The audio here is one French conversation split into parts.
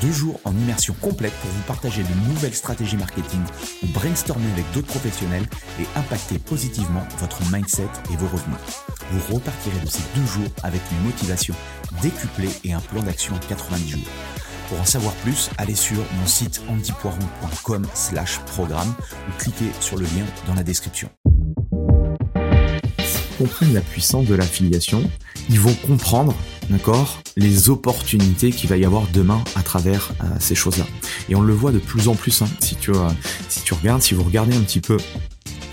Deux jours en immersion complète pour vous partager de nouvelles stratégies marketing ou brainstormer avec d'autres professionnels et impacter positivement votre mindset et vos revenus. Vous repartirez de ces deux jours avec une motivation décuplée et un plan d'action en 90 jours. Pour en savoir plus, allez sur mon site antipoiron.com slash programme ou cliquez sur le lien dans la description. S'ils comprennent la puissance de l'affiliation, ils vont comprendre d'accord, les opportunités qu'il va y avoir demain à travers euh, ces choses-là. Et on le voit de plus en plus. Hein, si tu euh, si tu regardes, si vous regardez un petit peu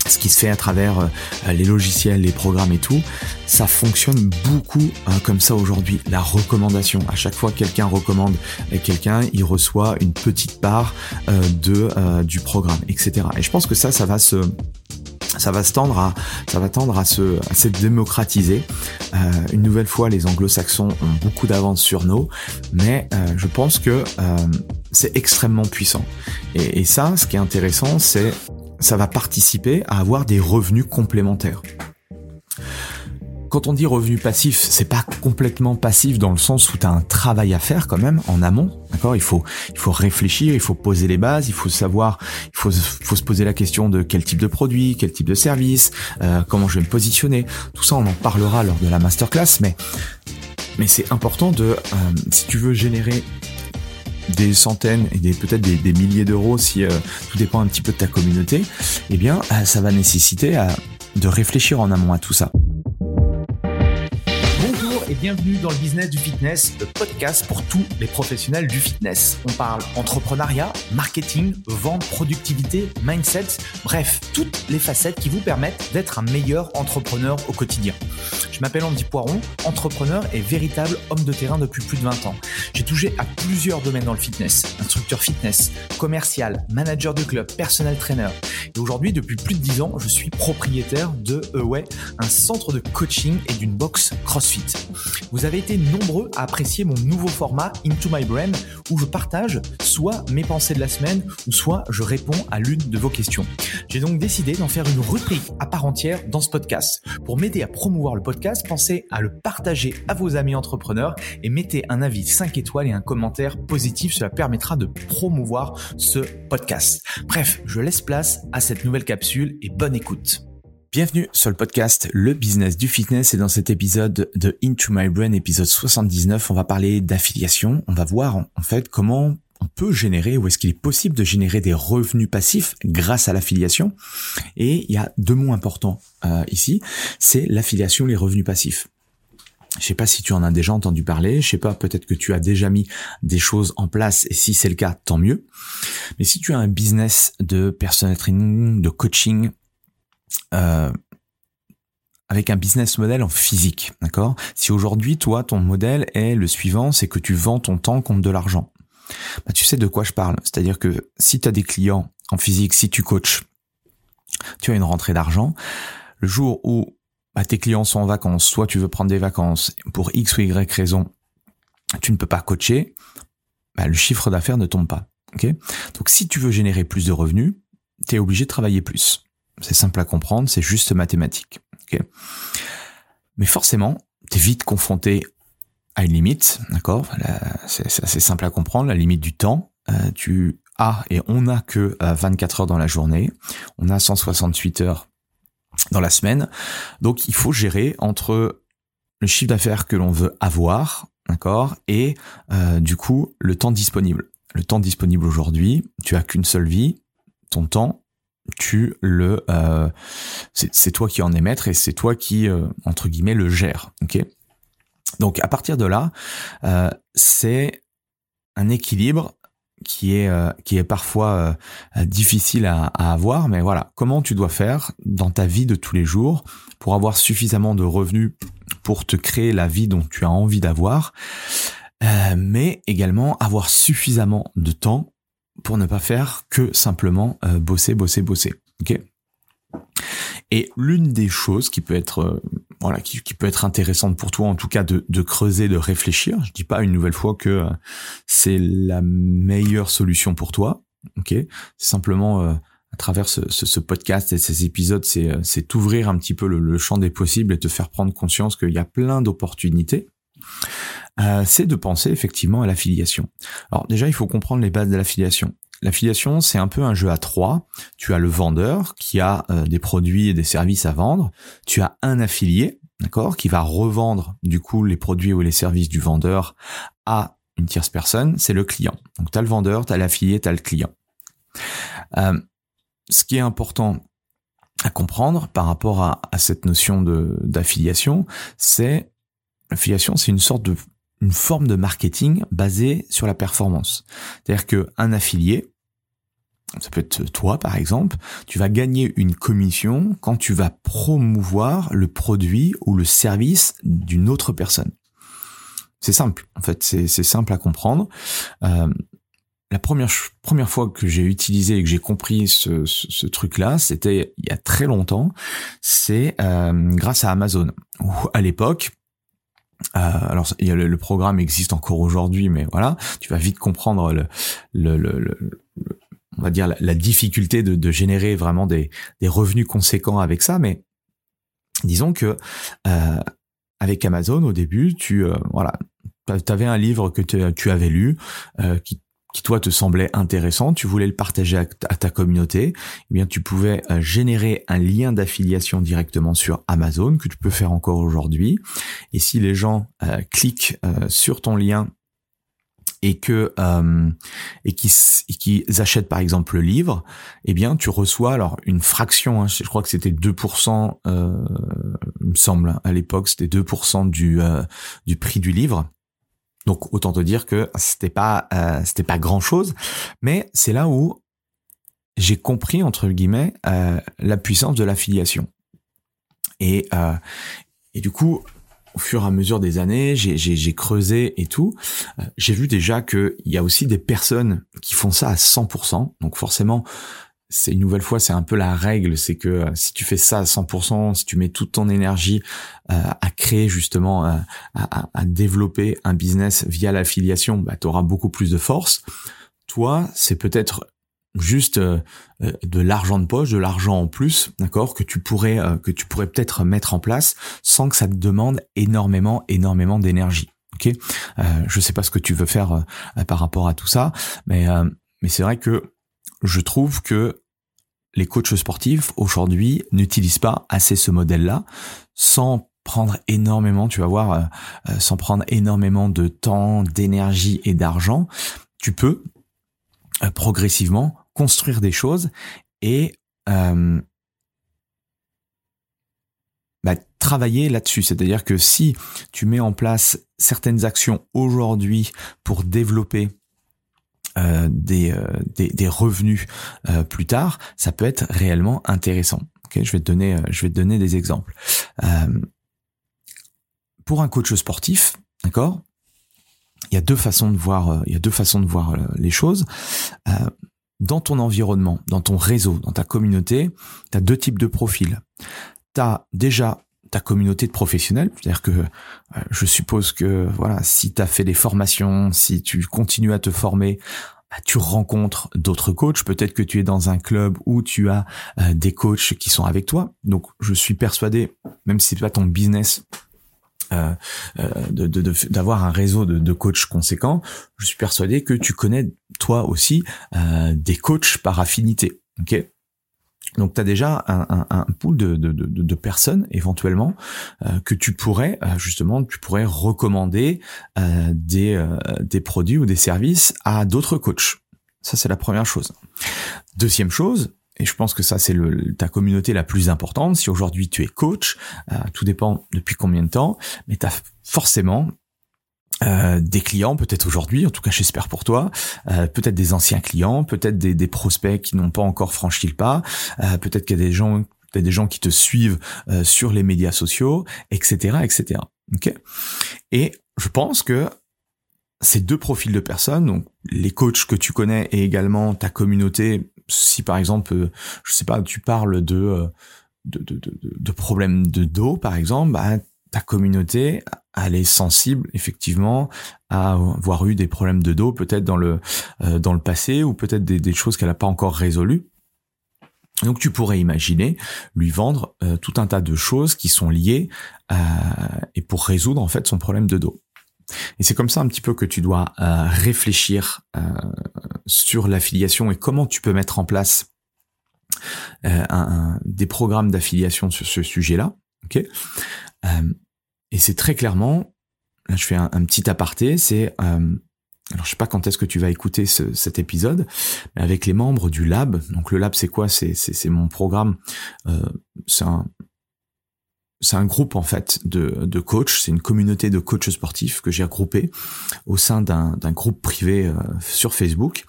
ce qui se fait à travers euh, les logiciels, les programmes et tout, ça fonctionne beaucoup comme ça aujourd'hui. La recommandation, à chaque fois que quelqu'un recommande quelqu'un, il reçoit une petite part de du programme, etc. Et je pense que ça, ça va se ça va se tendre à ça va tendre à se à se démocratiser. Euh, une nouvelle fois, les Anglo-Saxons ont beaucoup d'avance sur nous, mais euh, je pense que euh, c'est extrêmement puissant. Et, et ça, ce qui est intéressant, c'est ça va participer à avoir des revenus complémentaires quand on dit revenu passif, c'est pas complètement passif dans le sens où tu un travail à faire quand même en amont, d'accord? Il faut il faut réfléchir, il faut poser les bases, il faut savoir, il faut se poser la question de quel type de produit, quel type de service, euh, comment je vais me positionner. Tout ça, on en parlera lors de la masterclass, mais mais c'est important de euh, si tu veux générer des centaines et des peut-être des, milliers d'euros si euh, tout dépend un petit peu de ta communauté, eh bien ça va nécessiter de réfléchir en amont à tout ça et bienvenue dans le business du fitness, le podcast pour tous les professionnels du fitness. On parle entrepreneuriat, marketing, vente, productivité, mindset, bref, toutes les facettes qui vous permettent d'être un meilleur entrepreneur au quotidien. Je m'appelle Andy Poiron, entrepreneur et véritable homme de terrain depuis plus de 20 ans. J'ai touché à plusieurs domaines dans le fitness, instructeur fitness, commercial, manager de club, personnel trainer. Et aujourd'hui, depuis plus de 10 ans, je suis propriétaire de Away, un centre de coaching et d'une box CrossFit. Vous avez été nombreux à apprécier mon nouveau format Into My Brain où je partage soit mes pensées de la semaine ou soit je réponds à l'une de vos questions. J'ai donc décidé d'en faire une rubrique à part entière dans ce podcast. Pour m'aider à promouvoir le podcast, pensez à le partager à vos amis entrepreneurs et mettez un avis 5 étoiles et un commentaire positif. Cela permettra de promouvoir ce podcast. Bref, je laisse place à cette nouvelle capsule et bonne écoute. Bienvenue sur le podcast Le Business du Fitness et dans cet épisode de Into My Brain, épisode 79, on va parler d'affiliation. On va voir en fait comment on peut générer ou est-ce qu'il est possible de générer des revenus passifs grâce à l'affiliation? Et il y a deux mots importants euh, ici, c'est l'affiliation, les revenus passifs. Je sais pas si tu en as déjà entendu parler, je sais pas, peut-être que tu as déjà mis des choses en place et si c'est le cas, tant mieux. Mais si tu as un business de personal training, de coaching, euh, avec un business model en physique, d'accord? Si aujourd'hui, toi, ton modèle est le suivant, c'est que tu vends ton temps contre de l'argent. Bah, tu sais de quoi je parle. C'est-à-dire que si tu as des clients en physique, si tu coaches, tu as une rentrée d'argent. Le jour où bah, tes clients sont en vacances, soit tu veux prendre des vacances pour X ou Y raison, tu ne peux pas coacher, bah, le chiffre d'affaires ne tombe pas. Donc si tu veux générer plus de revenus, tu es obligé de travailler plus. C'est simple à comprendre, c'est juste mathématique. Mais forcément, tu es vite confronté à une limite, d'accord? C'est assez simple à comprendre, la limite du temps. Euh, tu as et on a que 24 euh, heures dans la journée, on a 168 heures dans la semaine, donc il faut gérer entre le chiffre d'affaires que l'on veut avoir, d'accord, et euh, du coup le temps disponible. Le temps disponible aujourd'hui, tu as qu'une seule vie, ton temps, tu le euh, c'est toi qui en es maître et c'est toi qui euh, entre guillemets le gère ok? Donc à partir de là euh, c'est un équilibre qui est qui est parfois difficile à, à, avoir mais voilà comment tu dois faire dans ta vie de tous les jours pour avoir suffisamment de revenus pour te créer la vie dont tu as envie d'avoir mais également avoir suffisamment de temps pour ne pas faire que simplement euh, bosser, bosser, bosser. Et l'une des choses qui peut être euh, voilà, qui, peut être intéressante pour toi, en tout cas de, creuser, de réfléchir. Je dis pas une nouvelle fois que euh, c'est la meilleure solution pour toi, ok? Simplement euh, à travers ce, podcast et ces épisodes, c'est euh, c'est t'ouvrir un petit peu le, champ des possibles et te faire prendre conscience qu'il y a plein d'opportunités. c'est de penser effectivement à l'affiliation. Alors déjà, il faut comprendre les bases de l'affiliation. L'affiliation, c'est un peu un jeu à trois. Tu as le vendeur qui a euh, des produits et des services à vendre. Tu as un affilié, d'accord, qui va revendre du coup les produits ou les services du vendeur à une tierce personne. C'est le client. Donc tu as le vendeur, tu as l'affilié, tu as le client. Euh, ce qui est important à comprendre par rapport à, à cette notion d'affiliation, c'est l'affiliation, c'est une sorte de une forme de marketing basée sur la performance. C'est-à-dire que un affilié, ça peut être toi par exemple, tu vas gagner une commission quand tu vas promouvoir le produit ou le service d'une autre personne. C'est simple, en fait, c'est simple à comprendre. Euh, la première première fois que j'ai utilisé et que j'ai compris ce, ce, truc-là, c'était il y a très longtemps. C'est euh, grâce à Amazon. Où à l'époque, euh, alors le, programme existe encore aujourd'hui, mais voilà, tu vas vite comprendre le, le, le, on va dire la, difficulté de, de, générer vraiment des, des, revenus conséquents avec ça. Mais disons que euh, avec Amazon au début, tu euh, voilà, avais un livre que tu avais lu euh, qui qui toi te semblait intéressant, tu voulais le partager à, ta communauté, eh bien tu pouvais euh, générer un lien d'affiliation directement sur Amazon que tu peux faire encore aujourd'hui. Et si les gens euh, cliquent euh, sur ton lien et que et qui achètent par exemple le livre, eh bien tu reçois alors une fraction, hein, je crois que c'était 2%, il me semble à l'époque c'était 2% du du prix du livre donc autant te dire que c'était pas euh, c'était pas grand chose, mais c'est là où j'ai compris entre guillemets euh, la puissance de l'affiliation. Et euh, et du coup, au fur et à mesure des années, j'ai creusé et tout. j'ai vu déjà qu'il y a aussi des personnes qui font ça à 100%. Donc forcément, c'est une nouvelle fois, c'est un peu la règle, c'est que euh, si tu fais ça à 100%, si tu mets toute ton énergie euh, à créer justement, euh, à, à, développer un business via l'affiliation, bah, tu auras beaucoup plus de force. Toi, c'est peut-être juste de l'argent de poche, de l'argent en plus, d'accord, que tu pourrais que tu pourrais peut-être mettre en place sans que ça te demande énormément, énormément d'énergie. Ok, je sais pas ce que tu veux faire par rapport à tout ça, mais mais c'est vrai que je trouve que les coachs sportifs aujourd'hui n'utilisent pas assez ce modèle-là sans prendre énormément, tu vas voir, euh, euh, sans prendre énormément de temps, d'énergie et d'argent, tu peux euh, progressivement construire des choses et bah, travailler là-dessus. C'est-à-dire que si tu mets en place certaines actions aujourd'hui pour développer euh, des, euh, des, des, revenus euh, plus tard, ça peut être réellement intéressant. Okay je vais te donner, je vais te donner des exemples. pour un coach sportif, d'accord, il y a deux façons de voir, il y a deux façons de voir les choses. dans ton environnement, dans ton réseau, dans ta communauté, tu as deux types de profils. Tu as déjà ta communauté de professionnels, c'est-à-dire que euh, je suppose que voilà, si tu as fait des formations, si tu continues à te former, bah, tu rencontres d'autres coachs, peut-être que tu es dans un club où tu as euh, des coachs qui sont avec toi. Donc je suis persuadé, même si c'est pas ton business, euh, d'avoir un réseau de, de coachs conséquents, je suis persuadé que tu connais toi aussi des coachs par affinité. Donc tu as déjà un, un, pool de, de, de, personnes éventuellement euh, que tu pourrais euh, justement tu pourrais recommander euh, des, des produits ou des services à d'autres coachs. Ça c'est la première chose. Deuxième chose, et je pense que ça c'est ta communauté la plus importante. Si aujourd'hui tu es coach, tout dépend depuis combien de temps, mais tu as forcément euh, des clients peut-être aujourd'hui, en tout cas j'espère pour toi, euh, peut-être des anciens clients, peut-être des, des, prospects qui n'ont pas encore franchi le pas, euh, peut-être qu'il y a des gens, peut des gens qui te suivent sur les médias sociaux, etc., etc. Ok? Et je pense que ces deux profils de personnes, donc les coachs que tu connais et également ta communauté, si par exemple, je sais pas, tu parles de de, de, de, problèmes de dos, par exemple, bah, ta communauté, elle est sensible effectivement à avoir eu des problèmes de dos peut-être dans le euh, dans le passé ou peut-être des, choses qu'elle n'a pas encore résolues. Donc tu pourrais imaginer lui vendre euh, tout un tas de choses qui sont liées et pour résoudre en fait son problème de dos. Et c'est comme ça un petit peu que tu dois euh, réfléchir euh, sur l'affiliation et comment tu peux mettre en place des programmes d'affiliation sur ce sujet-là. Et c'est très clairement, là je fais un, petit aparté, c'est alors je sais pas quand est-ce que tu vas écouter cet épisode, mais avec les membres du lab. Donc le lab c'est quoi? C'est c'est mon programme. Euh, c'est un c'est un groupe en fait de, de coachs, c'est une communauté de coachs sportifs que j'ai regroupé au sein d'un groupe privé euh, sur Facebook.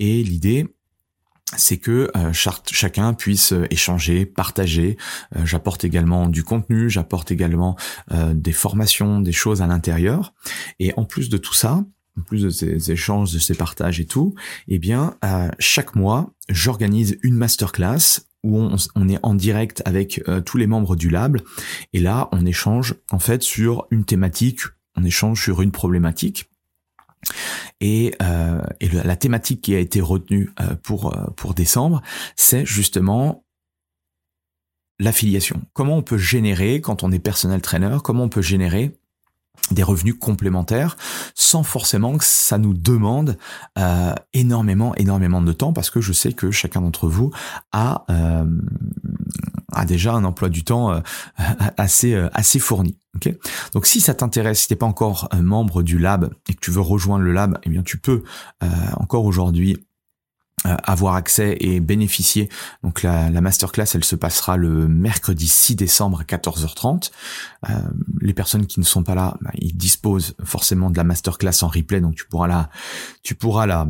Et l'idée, c'est que euh, chacun puisse échanger, partager. j'apporte également du contenu, j'apporte également des formations, des choses à l'intérieur. Et en plus de tout ça, en plus de ces échanges, de ces partages et tout, eh bien, euh, chaque mois, j'organise une masterclass où on, est en direct avec euh, tous les membres du lab. Et là, on échange en fait sur une thématique, on échange sur une problématique. Et, euh, et la thématique qui a été retenue pour, pour décembre, c'est justement l'affiliation. Comment on peut générer, quand on est personnel trainer, comment on peut générer des revenus complémentaires sans forcément que ça nous demande euh, énormément énormément de temps parce que je sais que chacun d'entre vous a euh, déjà un emploi du temps euh, assez fourni. Donc si ça t'intéresse, si t'es pas encore membre du lab et que tu veux rejoindre le lab, eh bien tu peux encore aujourd'hui avoir accès et bénéficier. Donc la, la, masterclass, elle se passera le mercredi 6 décembre à 14h30. Euh, les personnes qui ne sont pas là, bah, ils disposent forcément de la masterclass en replay, donc tu pourras la, tu pourras la,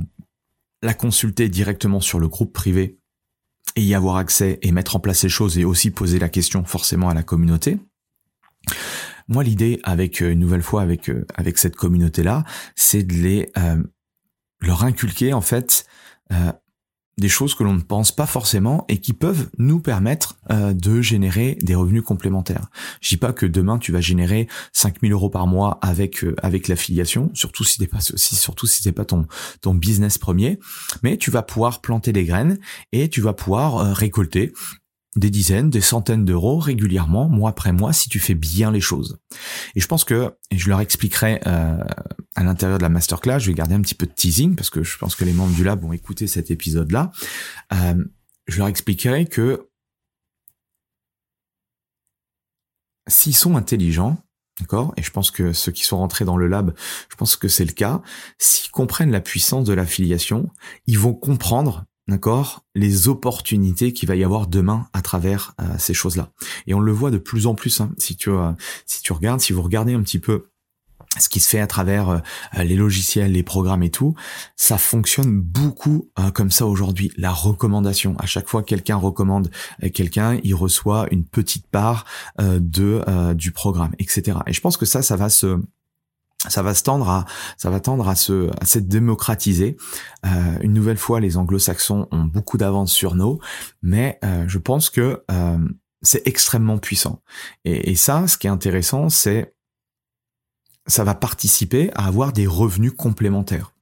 la consulter directement sur le groupe privé et y avoir accès et mettre en place ces choses et aussi poser la question forcément à la communauté. Moi, l'idée avec euh, une nouvelle fois avec avec cette communauté là, c'est de les leur inculquer en fait euh, des choses que l'on ne pense pas forcément et qui peuvent nous permettre euh, de générer des revenus complémentaires. Je dis pas que demain tu vas générer 5000 euros par mois avec euh, avec l'affiliation, surtout si c'est pas surtout si c'est pas ton ton business premier, mais tu vas pouvoir planter des graines et tu vas pouvoir récolter des dizaines, des centaines d'euros régulièrement, mois après mois, si tu fais bien les choses. Et je pense que, et je leur expliquerai euh, à l'intérieur de la masterclass, je vais garder un petit peu de teasing, parce que je pense que les membres du lab vont écouter cet épisode-là, euh, je leur expliquerai que s'ils sont intelligents, D'accord Et je pense que ceux qui sont rentrés dans le lab, je pense que c'est le cas. S'ils comprennent la puissance de l'affiliation, ils vont comprendre d'accord, les opportunités qu'il va y avoir demain à travers euh, ces choses-là. Et on le voit de plus en plus. Hein, si tu euh, si tu regardes, si vous regardez un petit peu ce qui se fait à travers euh, les logiciels, les programmes et tout, ça fonctionne beaucoup comme ça aujourd'hui. La recommandation, à chaque fois que quelqu'un recommande quelqu'un, il reçoit une petite part de du programme, etc. Et je pense que ça, ça va se ça va se tendre à ça va tendre à se à se démocratiser. Euh, une nouvelle fois, les Anglo-Saxons ont beaucoup d'avance sur nous, mais euh, je pense que euh, c'est extrêmement puissant. Et, et, ça, ce qui est intéressant, c'est ça va participer à avoir des revenus complémentaires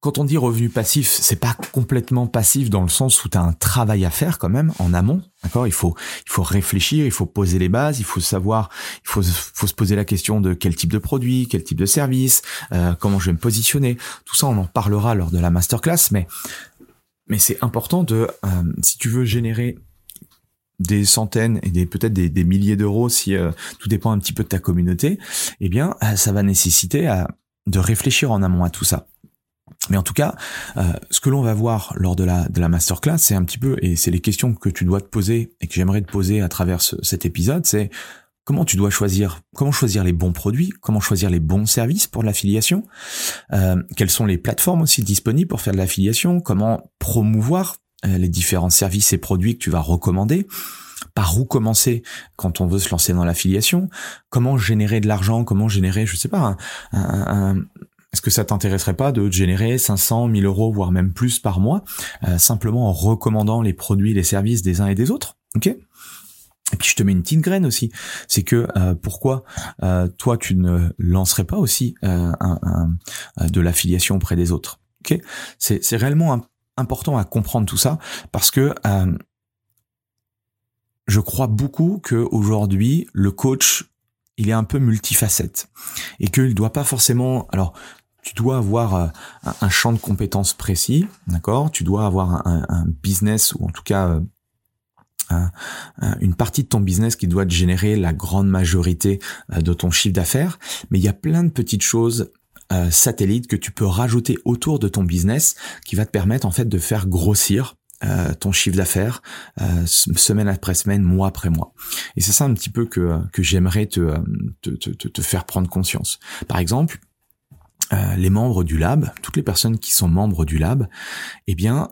quand on dit revenu passif, c'est pas complètement passif dans le sens où tu as un travail à faire quand même en amont, d'accord? Il faut il faut réfléchir, il faut poser les bases, il faut savoir, il faut faut se poser la question de quel type de produit, quel type de service, euh, comment je vais me positionner. Tout ça, on en parlera lors de la masterclass, mais mais c'est important de euh, si tu veux générer des centaines et des peut-être des, des, milliers d'euros si euh, tout dépend un petit peu de ta communauté, eh bien ça va nécessiter à, de réfléchir en amont à tout ça. Mais en tout cas, euh, ce que l'on va voir lors de la, de la masterclass, c'est un petit peu, et c'est les questions que tu dois te poser et que j'aimerais te poser à travers cet épisode, c'est comment tu dois choisir, comment choisir les bons produits, comment choisir les bons services pour l'affiliation, euh, quelles sont les plateformes aussi disponibles pour faire de l'affiliation, comment promouvoir euh, les différents services et produits que tu vas recommander, par où commencer quand on veut se lancer dans l'affiliation, comment générer de l'argent, comment générer, je sais pas, un, est-ce que ça t'intéresserait pas de générer 500, 1000 euros, voire même plus par mois, euh, simplement en recommandant les produits, les services des uns et des autres Ok? Et puis je te mets une petite graine aussi, c'est que euh, pourquoi euh, toi tu ne lancerais pas aussi euh, un, de l'affiliation auprès des autres Ok, c'est c'est réellement important à comprendre tout ça parce que je crois beaucoup que aujourd'hui le coach il est un peu multifacette et qu'il doit pas forcément alors tu dois avoir un champ de compétences précis, d'accord? Tu dois avoir un, business ou en tout cas une partie de ton business qui doit te générer la grande majorité euh, de ton chiffre d'affaires, mais il y a plein de petites choses euh, satellites que tu peux rajouter autour de ton business qui va te permettre en fait de faire grossir euh, ton chiffre d'affaires semaine après semaine, mois après mois. Et c'est ça un petit peu que, que j'aimerais te, te, te, te, faire prendre conscience. Par exemple, les membres du lab, toutes les personnes qui sont membres du lab, eh bien,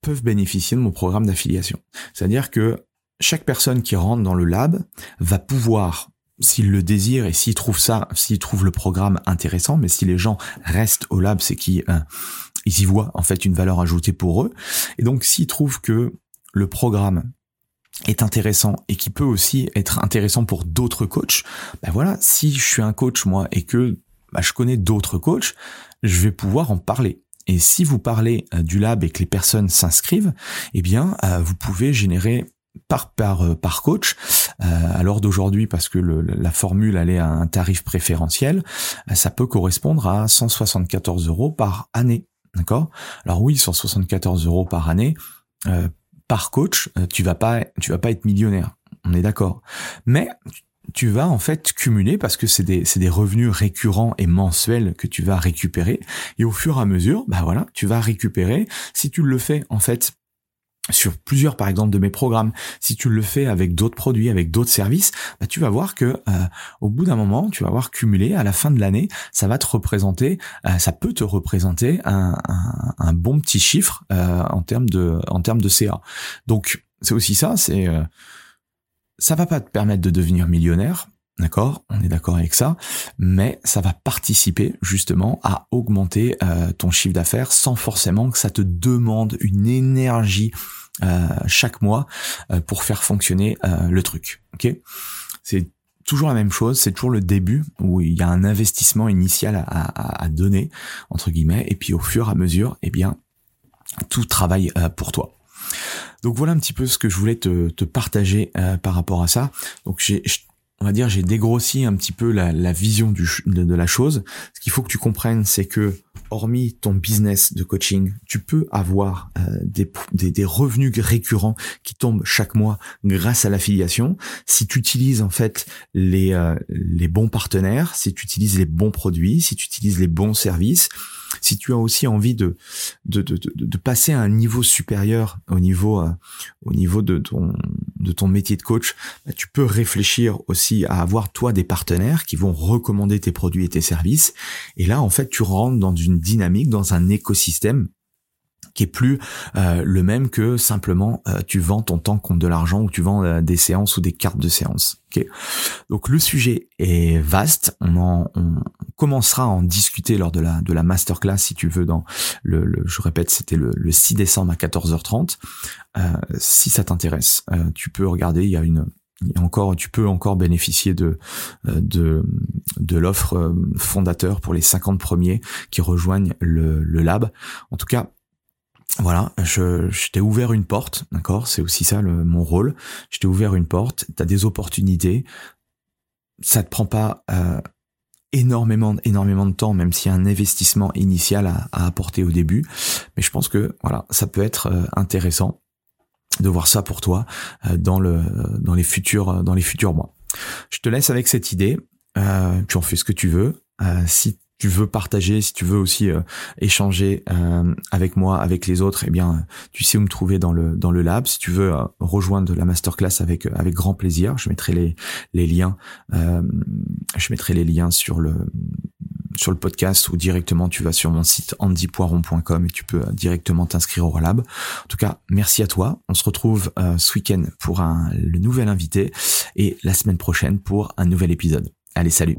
peuvent bénéficier de mon programme d'affiliation. C'est-à-dire que chaque personne qui rentre dans le lab va pouvoir s'il le désire et s'il trouve ça, s'il trouve le programme intéressant, mais si les gens restent au lab, c'est qu'ils euh, y voient en fait une valeur ajoutée pour eux. Et donc s'ils trouvent que le programme est intéressant et qui peut aussi être intéressant pour d'autres coachs, ben voilà, si je suis un coach moi et que bah, je connais d'autres coachs, je vais pouvoir en parler. Et si vous parlez euh, du lab et que les personnes s'inscrivent, eh bien, euh, vous pouvez générer par par euh, par coach à l'heure d'aujourd'hui parce que la formule elle est à un tarif préférentiel ça peut correspondre à 174 euros par année. D'accord? Alors oui 174 euros par année par coach tu vas pas tu vas pas être millionnaire. On est d'accord. Mais tu vas en fait cumuler parce que c'est des, des revenus récurrents et mensuels que tu vas récupérer et au fur et à mesure bah voilà tu vas récupérer si tu le fais en fait sur plusieurs par exemple de mes programmes, si tu le fais avec d'autres produits, avec d'autres services, bah, tu vas voir que euh, au bout d'un moment, tu vas voir cumuler à la fin de l'année, ça va te représenter, euh, ça peut te représenter un, un, bon petit chiffre euh, en termes de en termes de CA. Donc c'est aussi ça, c'est ça va pas te permettre de devenir millionnaire, D'accord? On est d'accord avec ça. Mais ça va participer justement à augmenter euh, ton chiffre d'affaires sans forcément que ça te demande une énergie euh, chaque mois euh, pour faire fonctionner le truc. Ok? C'est toujours la même chose, c'est toujours le début où il y a un investissement initial à, à, donner, entre guillemets, et puis au fur et à mesure, eh bien, tout travaille pour toi. Donc voilà un petit peu ce que je voulais te, te partager euh, par rapport à ça. Donc j'ai on va dire j'ai dégrossi un petit peu la, la vision du, de, la chose. Ce qu'il faut que tu comprennes, c'est que hormis ton business de coaching, tu peux avoir euh, des, des, des, revenus récurrents qui tombent chaque mois grâce à l'affiliation. Si tu utilises en fait les, euh, les bons partenaires, si tu utilises les bons produits, si tu utilises les bons services, si tu as aussi envie de de, de, de, passer à un niveau supérieur au niveau euh, au niveau de ton de ton métier de coach, bah, tu peux réfléchir aussi à avoir toi des partenaires qui vont recommander tes produits et tes services. Et là, en fait, tu rentres dans une dynamique, dans un écosystème qui est plus euh, le même que simplement euh, tu vends ton temps contre de l'argent ou tu vends euh, des séances ou des cartes de séances. Okay Donc le sujet est vaste. On, en, on commencera à en discuter lors de la de la masterclass si tu veux dans le, le je répète c'était le, le 6 décembre à 14h30. si ça t'intéresse, tu peux regarder. Il y a une encore, tu peux encore bénéficier de de, de l'offre fondateur pour les 50 premiers qui rejoignent le, le lab. En tout cas, voilà, je, je t'ai ouvert une porte, d'accord? C'est aussi ça le, mon rôle. Je t'ai ouvert une porte, tu as des opportunités. Ça te prend pas euh, énormément, énormément de temps, même s'il y a un investissement initial à, à, apporter au début. Mais je pense que voilà, ça peut être euh, intéressant de voir ça pour toi euh, dans le dans les futurs dans les futurs mois. Je te laisse avec cette idée. tu en fais ce que tu veux. si tu veux partager, si tu veux aussi euh, échanger euh, avec moi, avec les autres, eh bien, tu sais où me trouver dans le dans le lab. Si tu veux euh, rejoindre la masterclass avec avec grand plaisir, je mettrai les les liens, je mettrai les liens sur le sur le podcast ou directement tu vas sur mon site andypoiron.com et tu peux directement t'inscrire au lab. En tout cas, merci à toi. On se retrouve ce week-end pour un le nouvel invité et la semaine prochaine pour un nouvel épisode. Allez, salut